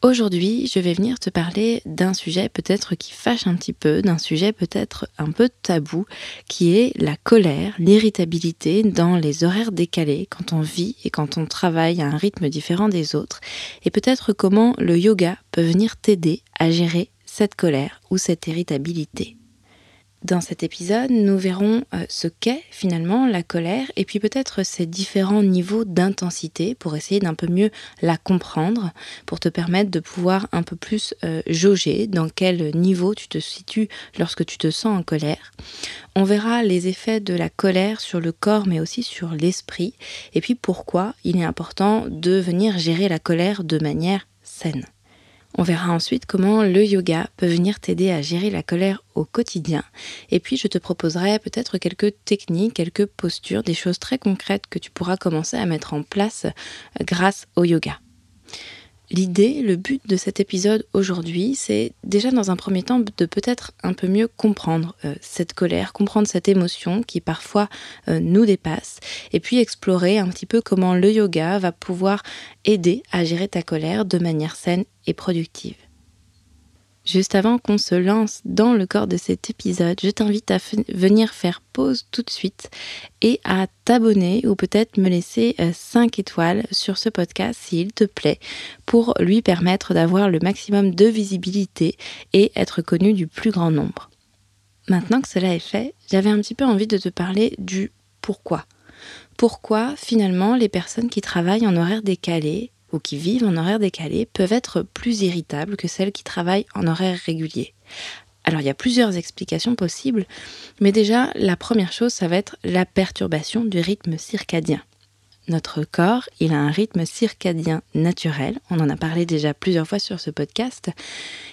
Aujourd'hui, je vais venir te parler d'un sujet peut-être qui fâche un petit peu, d'un sujet peut-être un peu tabou, qui est la colère, l'irritabilité dans les horaires décalés, quand on vit et quand on travaille à un rythme différent des autres, et peut-être comment le yoga peut venir t'aider à gérer cette colère ou cette irritabilité. Dans cet épisode, nous verrons euh, ce qu'est finalement la colère et puis peut-être ses différents niveaux d'intensité pour essayer d'un peu mieux la comprendre, pour te permettre de pouvoir un peu plus euh, jauger dans quel niveau tu te situes lorsque tu te sens en colère. On verra les effets de la colère sur le corps mais aussi sur l'esprit et puis pourquoi il est important de venir gérer la colère de manière saine. On verra ensuite comment le yoga peut venir t'aider à gérer la colère au quotidien. Et puis je te proposerai peut-être quelques techniques, quelques postures, des choses très concrètes que tu pourras commencer à mettre en place grâce au yoga. L'idée, le but de cet épisode aujourd'hui, c'est déjà dans un premier temps de peut-être un peu mieux comprendre euh, cette colère, comprendre cette émotion qui parfois euh, nous dépasse, et puis explorer un petit peu comment le yoga va pouvoir aider à gérer ta colère de manière saine et productive. Juste avant qu'on se lance dans le corps de cet épisode, je t'invite à venir faire pause tout de suite et à t'abonner ou peut-être me laisser 5 euh, étoiles sur ce podcast s'il te plaît pour lui permettre d'avoir le maximum de visibilité et être connu du plus grand nombre. Maintenant que cela est fait, j'avais un petit peu envie de te parler du pourquoi. Pourquoi finalement les personnes qui travaillent en horaire décalé ou qui vivent en horaire décalé peuvent être plus irritables que celles qui travaillent en horaire régulier. Alors il y a plusieurs explications possibles, mais déjà la première chose, ça va être la perturbation du rythme circadien. Notre corps, il a un rythme circadien naturel, on en a parlé déjà plusieurs fois sur ce podcast,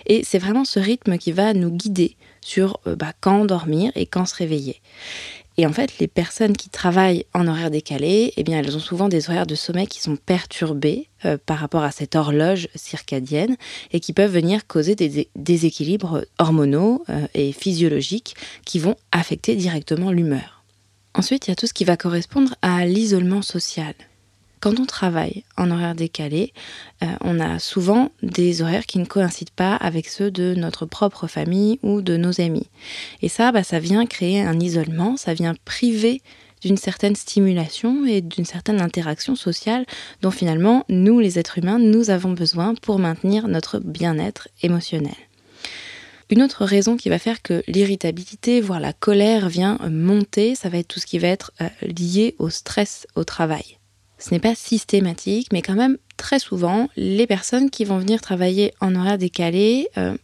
et c'est vraiment ce rythme qui va nous guider sur euh, bah, quand dormir et quand se réveiller. Et en fait, les personnes qui travaillent en horaire décalé, eh elles ont souvent des horaires de sommeil qui sont perturbés euh, par rapport à cette horloge circadienne et qui peuvent venir causer des déséquilibres hormonaux euh, et physiologiques qui vont affecter directement l'humeur. Ensuite, il y a tout ce qui va correspondre à l'isolement social. Quand on travaille en horaire décalé, euh, on a souvent des horaires qui ne coïncident pas avec ceux de notre propre famille ou de nos amis. Et ça, bah, ça vient créer un isolement, ça vient priver d'une certaine stimulation et d'une certaine interaction sociale dont finalement nous, les êtres humains, nous avons besoin pour maintenir notre bien-être émotionnel. Une autre raison qui va faire que l'irritabilité, voire la colère vient monter, ça va être tout ce qui va être euh, lié au stress au travail. Ce n'est pas systématique, mais quand même très souvent, les personnes qui vont venir travailler en horaire décalé, euh,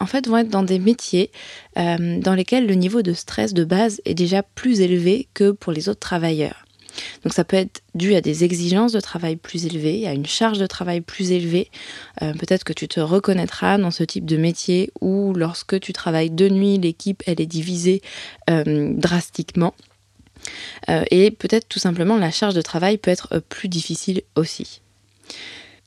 en fait, vont être dans des métiers euh, dans lesquels le niveau de stress de base est déjà plus élevé que pour les autres travailleurs. Donc ça peut être dû à des exigences de travail plus élevées, à une charge de travail plus élevée. Euh, peut-être que tu te reconnaîtras dans ce type de métier où lorsque tu travailles de nuit, l'équipe elle est divisée drastiquement. Euh, et peut-être tout simplement la charge de travail peut être euh, plus difficile aussi.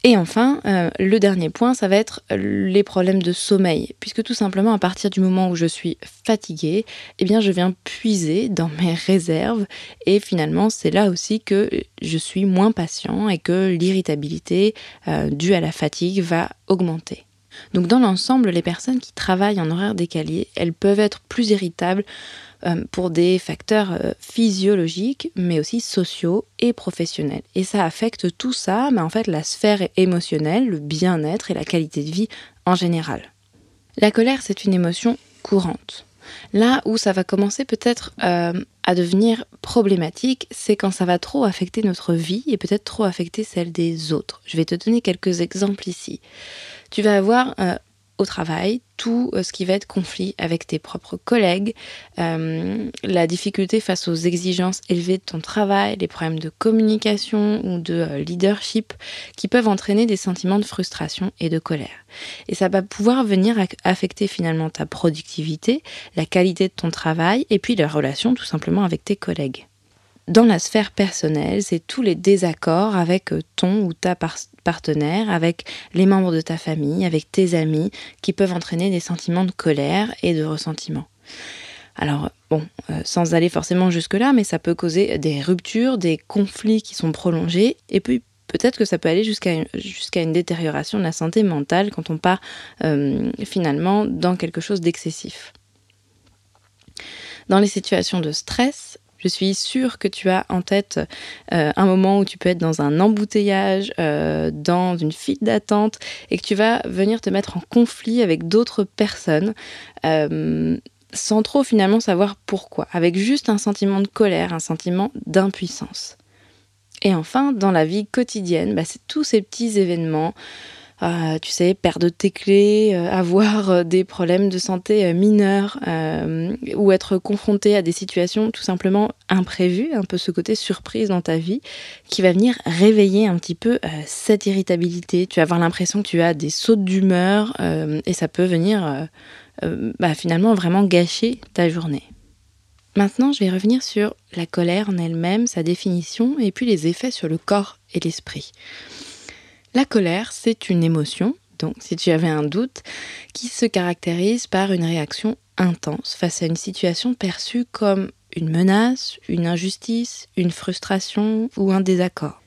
Et enfin, euh, le dernier point, ça va être les problèmes de sommeil, puisque tout simplement à partir du moment où je suis fatiguée, eh bien je viens puiser dans mes réserves et finalement c'est là aussi que je suis moins patient et que l'irritabilité due à la fatigue va augmenter. Donc dans l'ensemble, les personnes qui travaillent en horaire décalé, elles peuvent être plus irritables euh, pour des facteurs euh, physiologiques, mais aussi sociaux et professionnels. Et ça affecte tout ça, mais en fait la sphère émotionnelle, le bien-être et la qualité de vie en général. La colère, c'est une émotion courante. Là où ça va commencer peut-être euh, à devenir problématique, c'est quand ça va trop affecter notre vie et peut-être trop affecter celle des autres. Je vais te donner quelques exemples ici. Tu vas avoir au travail, tout euh, ce qui va être conflit avec tes propres collègues, euh, la difficulté face aux exigences élevées de ton travail, les problèmes de communication ou de euh, leadership qui peuvent entraîner des sentiments de frustration et de colère. Et ça va pouvoir venir affecter finalement ta productivité, la qualité de ton travail et puis la relation tout simplement avec tes collègues dans la sphère personnelle, c'est tous les désaccords avec ton ou ta partenaire, avec les membres de ta famille, avec tes amis, qui peuvent entraîner des sentiments de colère et de ressentiment. Alors, bon, euh, sans aller forcément jusque-là, mais ça peut causer des ruptures, des conflits qui sont prolongés, et puis peut-être que ça peut aller jusqu'à une détérioration de la santé mentale quand on part euh, finalement dans quelque chose d'excessif. Dans les situations de stress, je suis sûre que tu as en tête euh, un moment où tu peux être dans un embouteillage, euh, dans une file d'attente, et que tu vas venir te mettre en conflit avec d'autres personnes. Euh, sans trop finalement savoir pourquoi, avec juste un sentiment de colère, un sentiment d'impuissance. Et enfin, dans la vie quotidienne, bah, c'est tous ces petits événements euh, tu sais, perdre tes clés, euh, avoir euh, des problèmes de santé mineurs ou être confronté à des situations tout simplement imprévues, un peu ce côté surprise dans ta vie, qui va venir réveiller un petit peu cette irritabilité. Tu vas avoir l'impression que tu as des sautes d'humeur et ça peut venir bah, finalement vraiment gâcher ta journée. Maintenant, je vais revenir sur la colère en elle-même, sa définition et puis les effets sur le corps et l'esprit. La colère, c'est une émotion, donc si tu avais un doute, qui se caractérise par une réaction intense face à une situation perçue comme une menace, une injustice, une frustration ou un désaccord.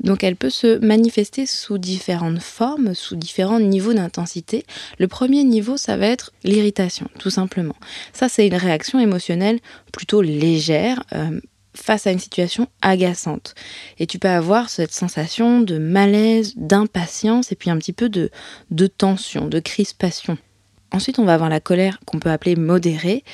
Donc elle peut se manifester sous différentes formes, sous différents niveaux d'intensité. Le premier niveau, ça va être l'irritation, tout simplement. Ça, c'est une réaction émotionnelle plutôt légère, euh, face à une situation agaçante. Et tu peux avoir cette sensation de malaise, d'impatience et puis un petit peu de, de tension, de crispation. Ensuite, on va avoir la colère qu'on peut appeler modérée.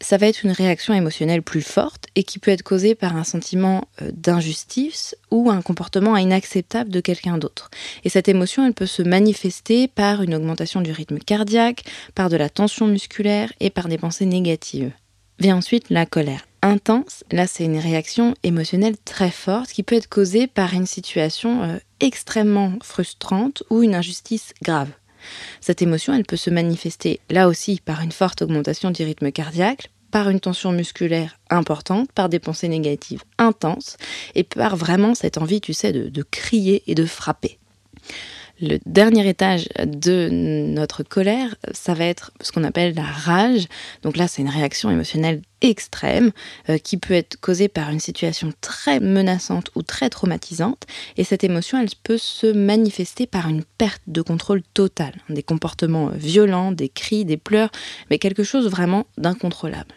Ça va être une réaction émotionnelle plus forte et qui peut être causée par un sentiment euh, d'injustice ou un comportement inacceptable de quelqu'un d'autre. Et cette émotion, elle peut se manifester par une augmentation du rythme cardiaque, par de la tension musculaire et par des pensées négatives. Vient ensuite la colère intense. Là, c'est une réaction émotionnelle très forte qui peut être causée par une situation euh, extrêmement frustrante ou une injustice grave. Cette émotion, elle peut se manifester là aussi par une forte augmentation du rythme cardiaque, par une tension musculaire importante, par des pensées négatives intenses et par vraiment cette envie, tu sais, de crier et de frapper. Le dernier étage de notre colère, ça va être ce qu'on appelle la rage. Donc là, c'est une réaction émotionnelle extrême euh, qui peut être causée par une situation très menaçante ou très traumatisante. Et cette émotion, elle peut se manifester par une perte de contrôle total, des comportements violents, des cris, des pleurs, mais quelque chose vraiment d'incontrôlable.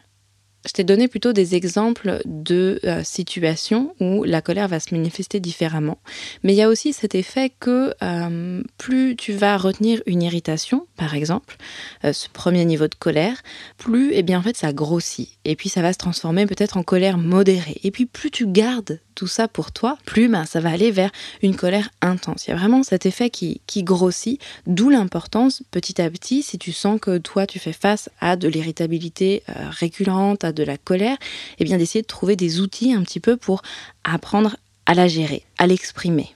Je t'ai donné plutôt des exemples de euh, situations où la colère va se manifester différemment. Mais il y a aussi cet effet que euh, plus tu vas retenir une irritation, par exemple, euh, ce premier niveau de colère, plus eh bien, en fait, ça grossit. Et puis ça va se transformer peut-être en colère modérée. Et puis plus tu gardes tout ça pour toi, plus ben, ça va aller vers une colère intense. Il y a vraiment cet effet qui, qui grossit, d'où l'importance petit à petit, si tu sens que toi tu fais face à de l'irritabilité récurrente, de la colère, et eh bien d'essayer de trouver des outils un petit peu pour apprendre à la gérer, à l'exprimer.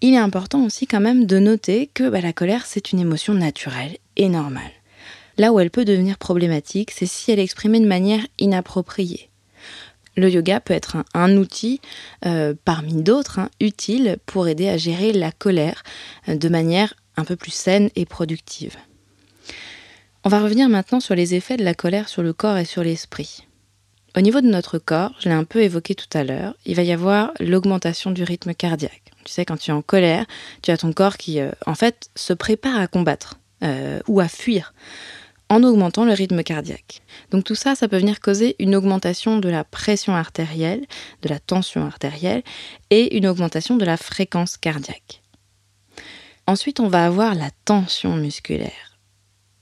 Il est important aussi quand même de noter que bah, la colère, c'est une émotion naturelle et normale. Là où elle peut devenir problématique, c'est si elle est exprimée de manière inappropriée. Le yoga peut être un, outil euh, parmi d'autres hein, utile pour aider à gérer la colère euh, de manière un peu plus saine et productive. On va revenir maintenant sur les effets de la colère sur le corps et sur l'esprit. Au niveau de notre corps, je l'ai un peu évoqué tout à l'heure, il va y avoir l'augmentation du rythme cardiaque. Tu sais, quand tu es en colère, tu as ton corps qui, euh, en fait, se prépare à combattre euh, ou à fuir en augmentant le rythme cardiaque. Donc tout ça, ça peut venir causer une augmentation de la pression artérielle, de la tension artérielle et une augmentation de la fréquence cardiaque. Ensuite, on va avoir la tension musculaire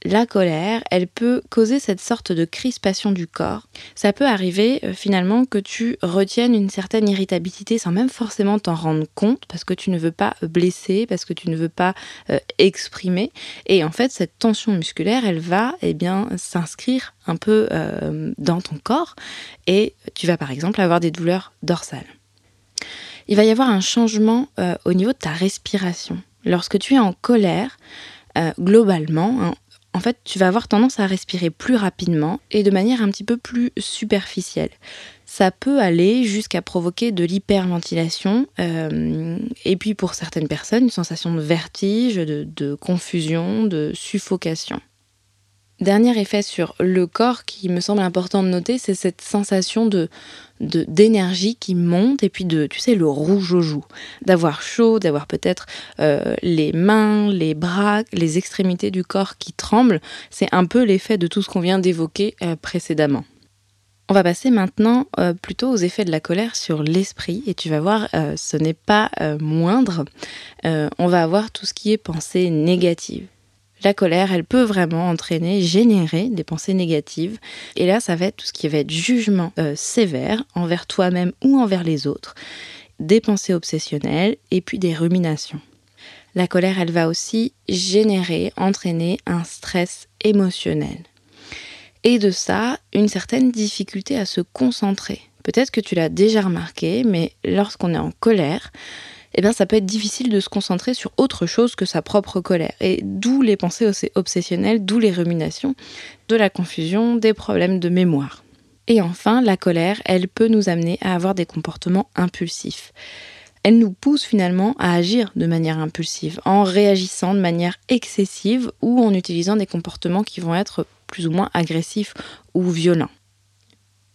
la colère, elle peut causer cette sorte de crispation du corps. Ça peut arriver euh, finalement que tu retiennes une certaine irritabilité sans même forcément t'en rendre compte parce que tu ne veux pas blesser, parce que tu ne veux pas euh, exprimer. Et en fait, cette tension musculaire, elle va eh bien s'inscrire un peu euh, dans ton corps et tu vas par exemple avoir des douleurs dorsales. Il va y avoir un changement au niveau de ta respiration. Lorsque tu es en colère, globalement, hein, en fait, tu vas avoir tendance à respirer plus rapidement et de manière un petit peu plus superficielle. Ça peut aller jusqu'à provoquer de l'hyperventilation euh, et puis pour certaines personnes, une sensation de vertige, de confusion, de suffocation. Dernier effet sur le corps qui me semble important de noter, c'est cette sensation de d'énergie qui monte et puis de tu sais le rouge aux joues d'avoir chaud d'avoir peut-être euh, les mains les bras les extrémités du corps qui tremblent c'est un peu l'effet de tout ce qu'on vient d'évoquer euh, précédemment. On va passer maintenant euh, plutôt aux effets de la colère sur l'esprit et tu vas voir ce n'est pas moindre. On va avoir tout ce qui est pensée négative la colère, elle peut vraiment entraîner, générer des pensées négatives. Et là, ça va être tout ce qui va être jugement euh, sévère envers toi-même ou envers les autres, des pensées obsessionnelles et puis des ruminations. La colère, elle va aussi générer, entraîner un stress émotionnel. Et de ça, une certaine difficulté à se concentrer. Peut-être que tu l'as déjà remarqué, mais lorsqu'on est en colère, eh bien ça peut être difficile de se concentrer sur autre chose que sa propre colère. Et d'où les pensées obsessionnelles, d'où les ruminations, de la confusion, des problèmes de mémoire. Et enfin, la colère, elle peut nous amener à avoir des comportements impulsifs. Elle nous pousse finalement à agir de manière impulsive, en réagissant de manière excessive ou en utilisant des comportements qui vont être plus ou moins agressifs ou violents.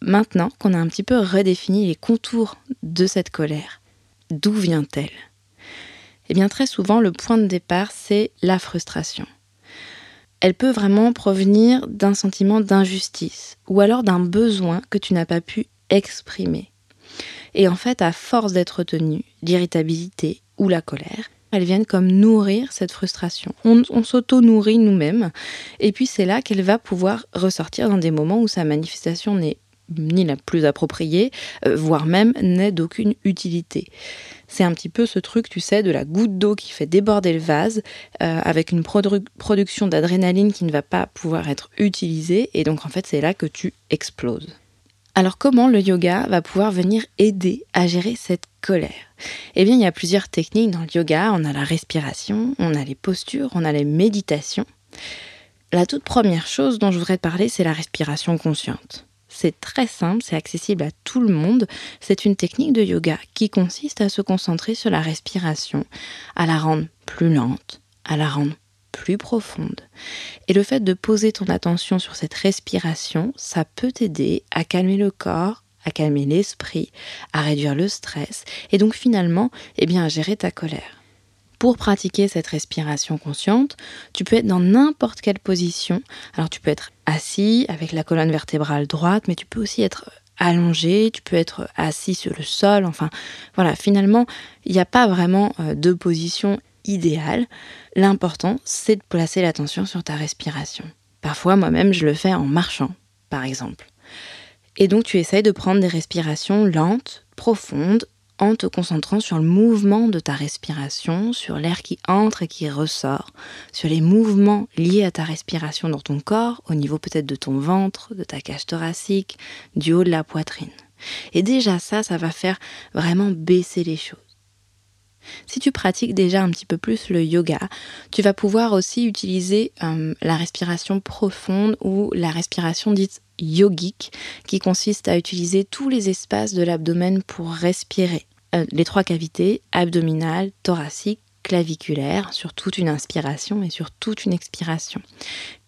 Maintenant qu'on a un petit peu redéfini les contours de cette colère, D'où vient-elle? Eh bien très souvent, le point de départ, c'est la frustration. Elle peut vraiment provenir d'un sentiment d'injustice ou alors d'un besoin que tu n'as pas pu exprimer. Et en fait, à force d'être retenu, l'irritabilité ou la colère, elles viennent comme nourrir cette frustration. On, on s'auto-nourrit nous-mêmes, et puis c'est là qu'elle va pouvoir ressortir dans des moments où sa manifestation n'est ni la plus appropriée, euh, voire même n'est d'aucune utilité. C'est un petit peu ce truc, tu sais, de la goutte d'eau qui fait déborder le vase, euh, avec une production d'adrénaline qui ne va pas pouvoir être utilisée, et donc en fait c'est là que tu exploses. Alors comment le yoga va pouvoir venir aider à gérer cette colère? Eh bien il y a plusieurs techniques dans le yoga, on a la respiration, on a les postures, on a les méditations. La toute première chose dont je voudrais te parler, c'est la respiration consciente. C'est très simple, c'est accessible à tout le monde. C'est une technique de yoga qui consiste à se concentrer sur la respiration, à la rendre plus lente, à la rendre plus profonde. Et le fait de poser ton attention sur cette respiration, ça peut t'aider à calmer le corps, à calmer l'esprit, à réduire le stress et donc finalement, eh bien, à gérer ta colère. Pour pratiquer cette respiration consciente, tu peux être dans n'importe quelle position. Alors tu peux être assis avec la colonne vertébrale droite, mais tu peux aussi être allongé, tu peux être assis sur le sol. Enfin, voilà, finalement, il n'y a pas vraiment euh, de position idéale. L'important, c'est de placer l'attention sur ta respiration. Parfois, moi-même, je le fais en marchant, par exemple. Et donc, tu essayes de prendre des respirations lentes, profondes, en te concentrant sur le mouvement de ta respiration, sur l'air qui entre et qui ressort, sur les mouvements liés à ta respiration dans ton corps, au niveau peut-être de ton ventre, de ta cage thoracique, du haut de la poitrine. Et déjà ça, ça va faire vraiment baisser les choses. Si tu pratiques déjà un petit peu plus le yoga, tu vas pouvoir aussi utiliser euh, la respiration profonde ou la respiration dite yogique, qui consiste à utiliser tous les espaces de l'abdomen pour respirer. Euh, les trois cavités, abdominales, thoracique, claviculaire, sur toute une inspiration et sur toute une expiration.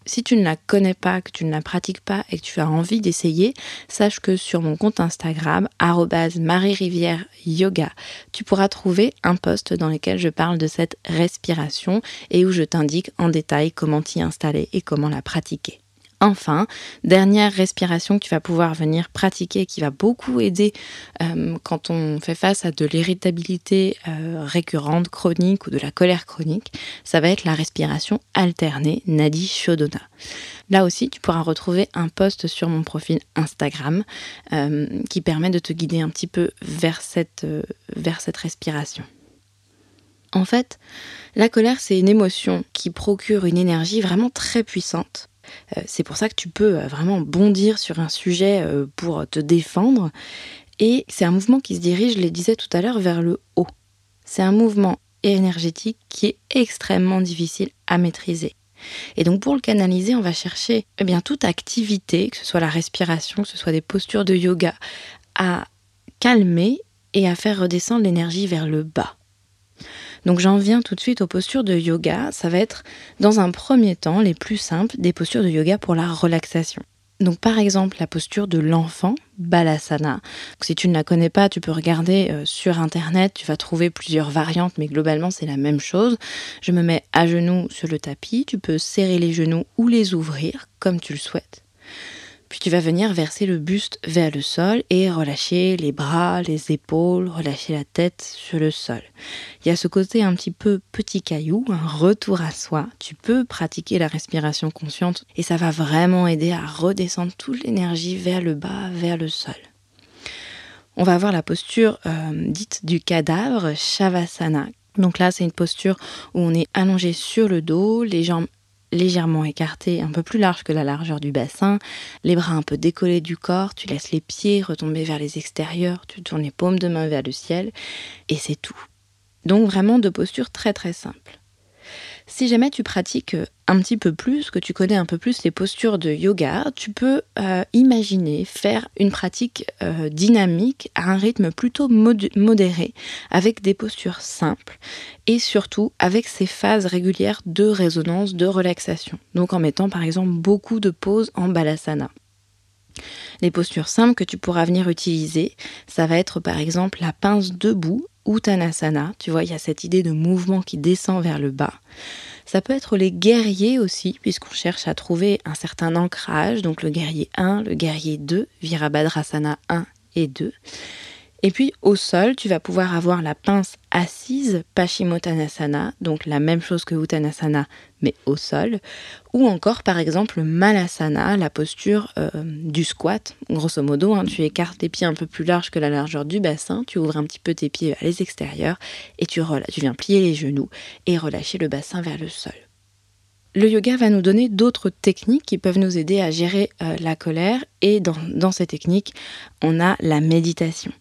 Si tu ne la connais pas, que tu ne la pratiques pas et que tu as envie d'essayer, sache que sur mon compte Instagram, Marie-Rivière Yoga, tu pourras trouver un post dans lequel je parle de cette respiration et où je t'indique en détail comment t'y installer et comment la pratiquer. Enfin, dernière respiration que tu vas pouvoir venir pratiquer qui va beaucoup aider euh, quand on fait face à de l'irritabilité euh, récurrente, chronique ou de la colère chronique, ça va être la respiration alternée Nadi Shodona. Là aussi, tu pourras retrouver un post sur mon profil Instagram euh, qui permet de te guider un petit peu vers cette, respiration. En fait, la colère, c'est une émotion qui procure une énergie vraiment très puissante c'est pour ça que tu peux euh, vraiment bondir sur un sujet euh, pour te défendre. Et c'est un mouvement qui se dirige, je le disais tout à l'heure, vers le haut. C'est un mouvement énergétique qui est extrêmement difficile à maîtriser. Et donc pour le canaliser, on va chercher eh bien, toute activité, que ce soit la respiration, que ce soit des postures de yoga, à calmer et à faire redescendre l'énergie vers le bas. Donc j'en viens tout de suite aux postures de yoga. Ça va être dans un premier temps les plus simples des postures de yoga pour la relaxation. Donc par exemple la posture de l'enfant, Balasana. si tu ne la connais pas, tu peux regarder euh, sur internet, tu vas trouver plusieurs variantes, mais globalement c'est la même chose. Je me mets à genoux sur le tapis, tu peux serrer les genoux ou les ouvrir comme tu le souhaites. Puis tu vas venir verser le buste vers le sol et relâcher les bras, les épaules, relâcher la tête sur le sol. Il y a ce côté un petit peu petit caillou, un retour à soi. Tu peux pratiquer la respiration consciente et ça va vraiment aider à redescendre toute l'énergie vers le bas, vers le sol. On va avoir la posture euh, dite du cadavre, Shavasana. Donc là, c'est une posture où on est allongé sur le dos, les jambes légèrement écarté, un peu plus large que la largeur du bassin, les bras un peu décollés du corps, tu laisses les pieds retomber vers les extérieurs, tu tournes les paumes de main vers le ciel, et c'est tout. Donc vraiment de postures très très simples. Si jamais tu pratiques euh, un petit peu plus, que tu connais un peu plus les postures de yoga, tu peux euh, imaginer faire une pratique euh, dynamique à un rythme plutôt modéré, avec des postures simples et surtout avec ces phases régulières de résonance, de relaxation. Donc en mettant par exemple beaucoup de pauses en balasana. Les postures simples que tu pourras venir utiliser, ça va être par exemple la pince debout Uttanasana. Tu vois, il y a cette idée de mouvement qui descend vers le bas. Ça peut être les guerriers aussi, puisqu'on cherche à trouver un certain ancrage. Donc le guerrier 1, le guerrier 2, Virabhadrasana 1 et 2. Et puis au sol, tu vas pouvoir avoir la pince assise, Paschimottanasana, donc la même chose que Uttanasana, mais au sol. Ou encore par exemple Malasana, la posture euh, du squat. Grosso modo, hein, tu écartes tes pieds un peu plus larges que la largeur du bassin, tu ouvres un petit peu tes pieds vers les extérieurs et tu, tu viens plier les genoux et relâcher le bassin vers le sol. Le yoga va nous donner d'autres techniques qui peuvent nous aider à gérer euh, la colère. Et dans, ces techniques, on a la méditation.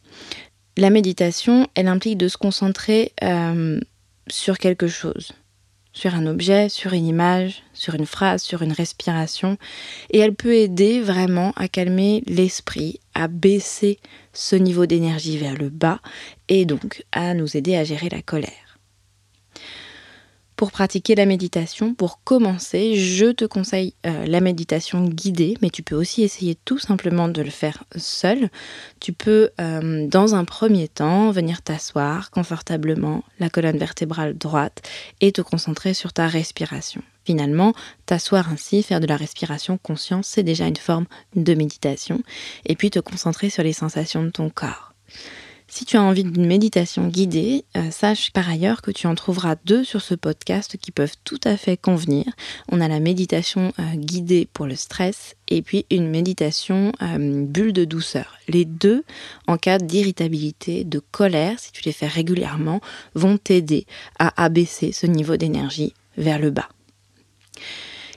La méditation, elle implique de se concentrer euh, sur quelque chose, sur un objet, sur une image, sur une phrase, sur une respiration, et elle peut aider vraiment à calmer l'esprit, à baisser ce niveau d'énergie vers le bas, et donc à nous aider à gérer la colère pour pratiquer la méditation. Pour commencer, je te conseille euh, la méditation guidée, mais tu peux aussi essayer tout simplement de le faire seul. Tu peux, euh, dans un premier temps, venir t'asseoir confortablement, la colonne vertébrale droite, et te concentrer sur ta respiration. Finalement, t'asseoir ainsi, faire de la respiration consciente, c'est déjà une forme de méditation, et puis te concentrer sur les sensations de ton corps. Si tu as envie d'une méditation guidée, euh, sache par ailleurs que tu en trouveras deux sur ce podcast qui peuvent tout à fait convenir. On a la méditation euh, guidée pour le stress et puis une méditation euh, bulle de douceur. Les deux, en cas d'irritabilité, de colère, si tu les fais régulièrement, vont t'aider à abaisser ce niveau d'énergie vers le bas.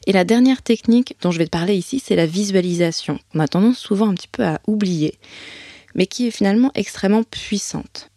Et la dernière technique dont je vais te parler ici, c'est la visualisation. On a tendance souvent un petit peu à oublier mais qui est finalement extrêmement puissante.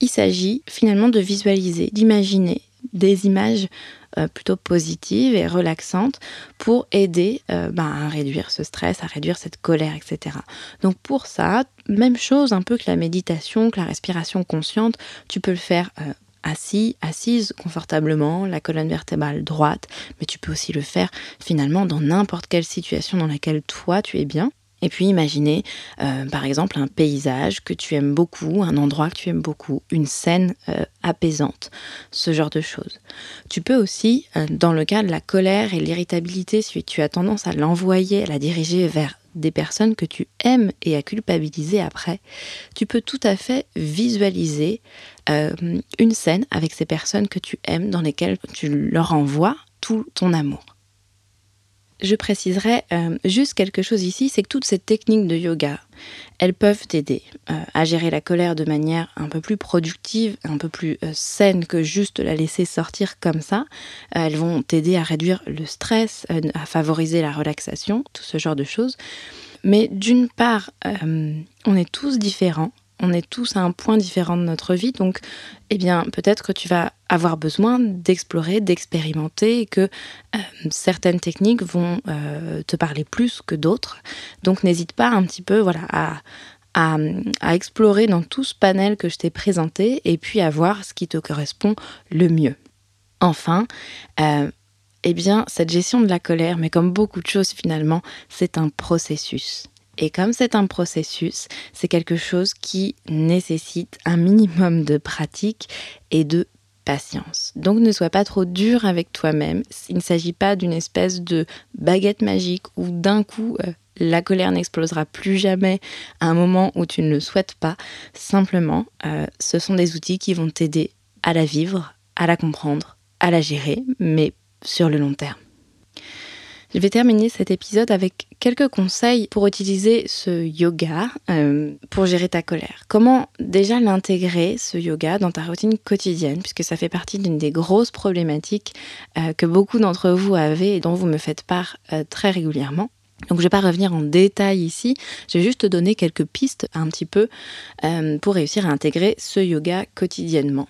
Il s'agit finalement de visualiser, d'imaginer des images euh, plutôt positives et relaxantes pour aider euh, ben, à réduire ce stress, à réduire cette colère, etc. Donc pour ça, même chose un peu que la méditation, que la respiration consciente, tu peux le faire euh, assis, assise confortablement, la colonne vertébrale droite, mais tu peux aussi le faire finalement dans n'importe quelle situation dans laquelle toi tu es bien. Et puis imaginer euh, par exemple un paysage que tu aimes beaucoup, un endroit que tu aimes beaucoup, une scène euh, apaisante, ce genre de choses. Tu peux aussi, euh, dans le cas de la colère et l'irritabilité, si tu as tendance à l'envoyer, à la diriger vers des personnes que tu aimes et à culpabiliser après, tu peux tout à fait visualiser une scène avec ces personnes que tu aimes dans lesquelles tu leur envoies tout ton amour je préciserai euh, juste quelque chose ici, c'est que toutes ces techniques de yoga, elles peuvent t'aider euh, à gérer la colère de manière un peu plus productive, un peu plus euh, saine que juste la laisser sortir comme ça. elles vont t'aider à réduire le stress, à favoriser la relaxation, tout ce genre de choses. Mais d'une part, on est tous différents on est tous à un point différent de notre vie, donc eh bien peut-être que tu vas avoir besoin d'explorer, d'expérimenter, et que euh, certaines techniques vont euh, te parler plus que d'autres. Donc n'hésite pas un petit peu, voilà, à, explorer dans tout ce panel que je t'ai présenté, et puis à voir ce qui te correspond le mieux. Enfin, euh, eh bien, cette gestion de la colère, mais comme beaucoup de choses finalement, c'est un processus. Et comme c'est un processus, c'est quelque chose qui nécessite un minimum de pratique et de patience. Donc ne sois pas trop dur avec toi-même. Il ne s'agit pas d'une espèce de baguette magique où d'un coup euh, la colère n'explosera plus jamais à un moment où tu ne le souhaites pas. Simplement, euh, ce sont des outils qui vont t'aider à la vivre, à la comprendre, à la gérer, mais sur le long terme. Je vais terminer cet épisode avec quelques conseils pour utiliser ce yoga euh, pour gérer ta colère. Comment déjà l'intégrer, ce yoga, dans ta routine quotidienne, puisque ça fait partie d'une des grosses problématiques euh, que beaucoup d'entre vous avez et dont vous me faites part euh, très régulièrement. Donc je ne vais pas revenir en détail ici, je vais juste te donner quelques pistes un petit peu pour réussir à intégrer ce yoga quotidiennement.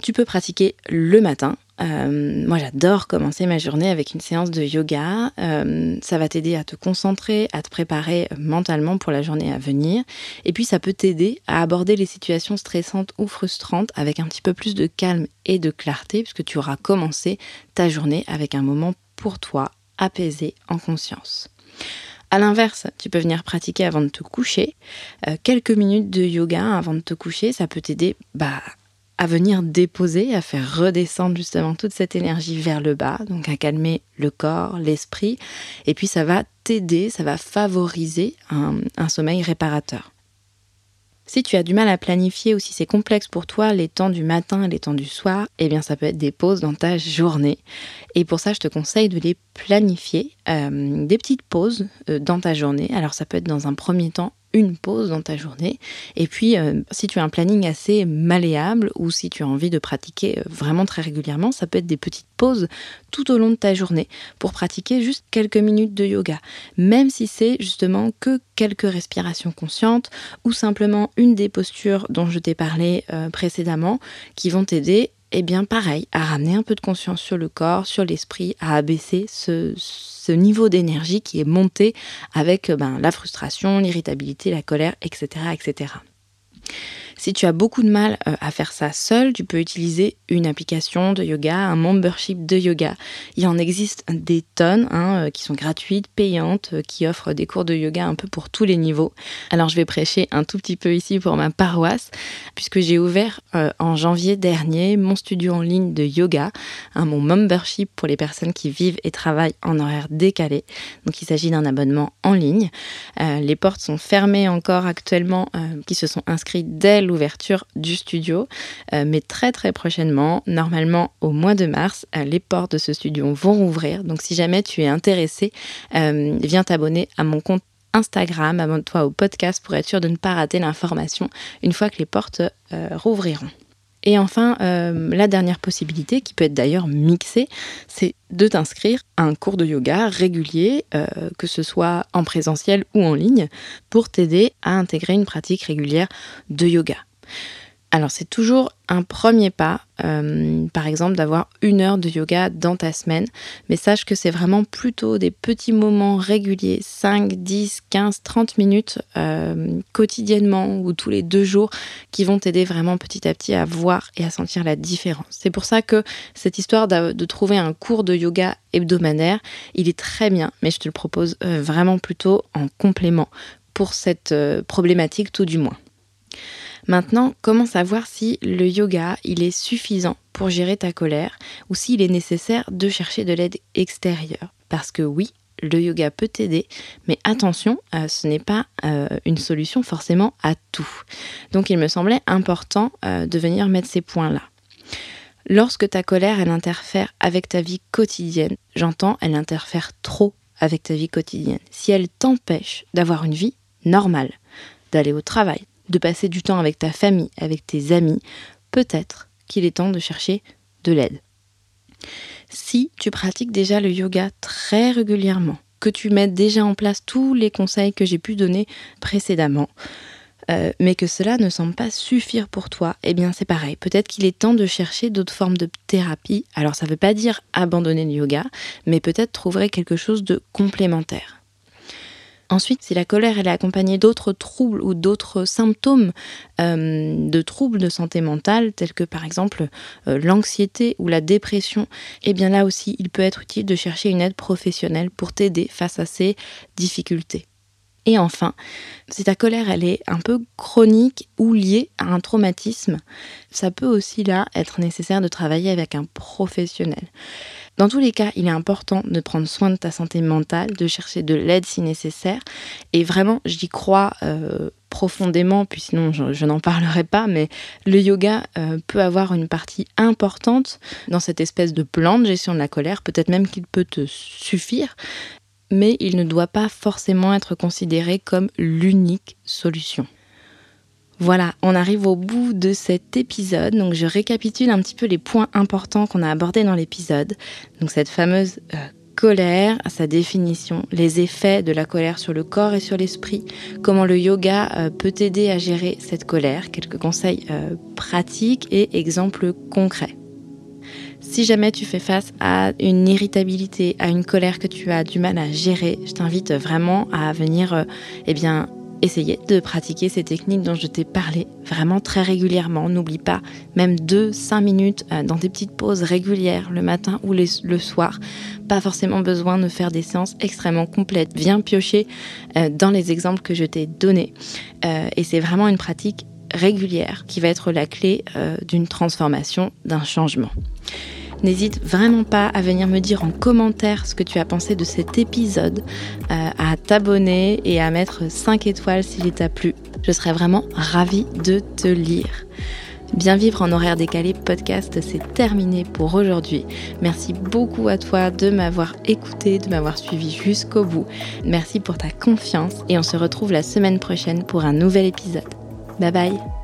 Tu peux pratiquer le matin, euh, moi, j'adore commencer ma journée avec une séance de yoga. Euh, ça va t'aider à te concentrer, à te préparer mentalement pour la journée à venir. Et puis, ça peut t'aider à aborder les situations stressantes ou frustrantes avec un petit peu plus de calme et de clarté, puisque tu auras commencé ta journée avec un moment pour toi, apaisé, en conscience. À l'inverse, tu peux venir pratiquer avant de te coucher. Euh, quelques minutes de yoga avant de te coucher, ça peut t'aider bah, à venir déposer, à faire redescendre justement toute cette énergie vers le bas, donc à calmer le corps, l'esprit, et puis ça va t'aider, ça va favoriser un, sommeil réparateur. Si tu as du mal à planifier ou si c'est complexe pour toi les temps du matin et les temps du soir, eh bien ça peut être des pauses dans ta journée. Et pour ça, je te conseille de les planifier, euh, des petites pauses euh, dans ta journée. Alors ça peut être dans un premier temps une pause dans ta journée. Et puis, euh, si tu as un planning assez malléable ou si tu as envie de pratiquer euh, vraiment très régulièrement, ça peut être des petites pauses tout au long de ta journée pour pratiquer juste quelques minutes de yoga. Même si c'est justement que quelques respirations conscientes ou simplement une des postures dont je t'ai parlé euh, précédemment qui vont t'aider eh bien pareil, à ramener un peu de conscience sur le corps, sur l'esprit, à abaisser ce, niveau d'énergie qui est monté avec ben, la frustration, l'irritabilité, la colère, etc. etc. Si tu as beaucoup de mal euh, à faire ça seul, tu peux utiliser une application de yoga, un membership de yoga. Il en existe des tonnes hein, euh, qui sont gratuites, payantes, euh, qui offrent des cours de yoga un peu pour tous les niveaux. Alors je vais prêcher un tout petit peu ici pour ma paroisse, puisque j'ai ouvert en janvier dernier mon studio en ligne de yoga, hein, mon membership pour les personnes qui vivent et travaillent en horaire décalé. Donc il s'agit d'un abonnement en ligne. les portes sont fermées encore actuellement, qui se sont inscrites dès l'ouverture du studio. Euh, mais très très prochainement, normalement au mois de mars, euh, les portes de ce studio vont rouvrir. Donc si jamais tu es intéressé, euh, viens t'abonner à mon compte Instagram, abonne-toi au podcast pour être sûr de ne pas rater l'information une fois que les portes rouvriront. Et enfin, la dernière possibilité, qui peut être d'ailleurs mixée, c'est de t'inscrire à un cours de yoga régulier, que ce soit en présentiel ou en ligne, pour t'aider à intégrer une pratique régulière de yoga. Alors c'est toujours un premier pas euh, par exemple, d'avoir une heure de yoga dans ta semaine. Mais sache que c'est vraiment plutôt des petits moments réguliers, 5, 10, 15, 30 minutes euh, quotidiennement ou tous les deux jours qui vont t'aider vraiment petit à petit à voir et à sentir la différence. C'est pour ça que cette histoire de trouver un cours de yoga hebdomadaire, il est très bien, mais je te le propose euh, vraiment plutôt en complément pour cette problématique tout du moins. Maintenant, comment savoir si le yoga, il est suffisant pour gérer ta colère ou s'il est nécessaire de chercher de l'aide extérieure? Parce que oui, le yoga peut t'aider, mais attention, euh, ce n'est pas euh, une solution forcément à tout. Donc il me semblait important euh, de venir mettre ces points-là. Lorsque ta colère, elle interfère avec ta vie quotidienne, j'entends, elle interfère trop avec ta vie quotidienne. Si elle t'empêche d'avoir une vie normale, d'aller au travail, de passer du temps avec ta famille, avec tes amis, peut-être qu'il est temps de chercher de l'aide. Si tu pratiques déjà le yoga très régulièrement, que tu mettes déjà en place tous les conseils que j'ai pu donner précédemment, euh, mais que cela ne semble pas suffire pour toi, eh bien c'est pareil. Peut-être qu'il est temps de chercher d'autres formes de thérapie. Alors ça ne veut pas dire abandonner le yoga, mais peut-être trouver quelque chose de complémentaire. Ensuite, si la colère est accompagnée d'autres troubles ou d'autres symptômes euh, de troubles de santé mentale, tels que par exemple euh, l'anxiété ou la dépression, eh bien là aussi, il peut être utile de chercher une aide professionnelle pour t'aider face à ces difficultés. Et enfin, si ta colère elle est un peu chronique ou liée à un traumatisme, ça peut aussi là être nécessaire de travailler avec un professionnel. Dans tous les cas, il est important de prendre soin de ta santé mentale, de chercher de l'aide si nécessaire. Et vraiment, j'y crois euh, profondément, puis sinon je, n'en parlerai pas, mais le yoga euh, peut avoir une partie importante dans cette espèce de plan de gestion de la colère, peut-être même qu'il peut te suffire, mais il ne doit pas forcément être considéré comme l'unique solution. Voilà, on arrive au bout de cet épisode. Donc je récapitule un petit peu les points importants qu'on a abordés dans l'épisode. Donc cette fameuse euh, colère, sa définition, les effets de la colère sur le corps et sur l'esprit, comment le yoga euh, peut t'aider à gérer cette colère, quelques conseils euh, pratiques et exemples concrets. Si jamais tu fais face à une irritabilité, à une colère que tu as du mal à gérer, je t'invite vraiment à venir euh, eh bien, essayer de pratiquer ces techniques dont je t'ai parlé vraiment très régulièrement. N'oublie pas, même 2-5 minutes euh, dans des petites pauses régulières le matin ou le soir. Pas forcément besoin de faire des séances extrêmement complètes. Viens piocher euh, dans les exemples que je t'ai donnés. et c'est vraiment une pratique régulière qui va être la clé d'une transformation, d'un changement. N'hésite vraiment pas à venir me dire en commentaire ce que tu as pensé de cet épisode, euh, à t'abonner et à mettre 5 étoiles s'il t'a plu. Je serais vraiment ravie de te lire. Bien vivre en horaire décalé podcast, c'est terminé pour aujourd'hui. Merci beaucoup à toi de m'avoir écouté, de m'avoir suivi jusqu'au bout. Merci pour ta confiance et on se retrouve la semaine prochaine pour un nouvel épisode. Bye bye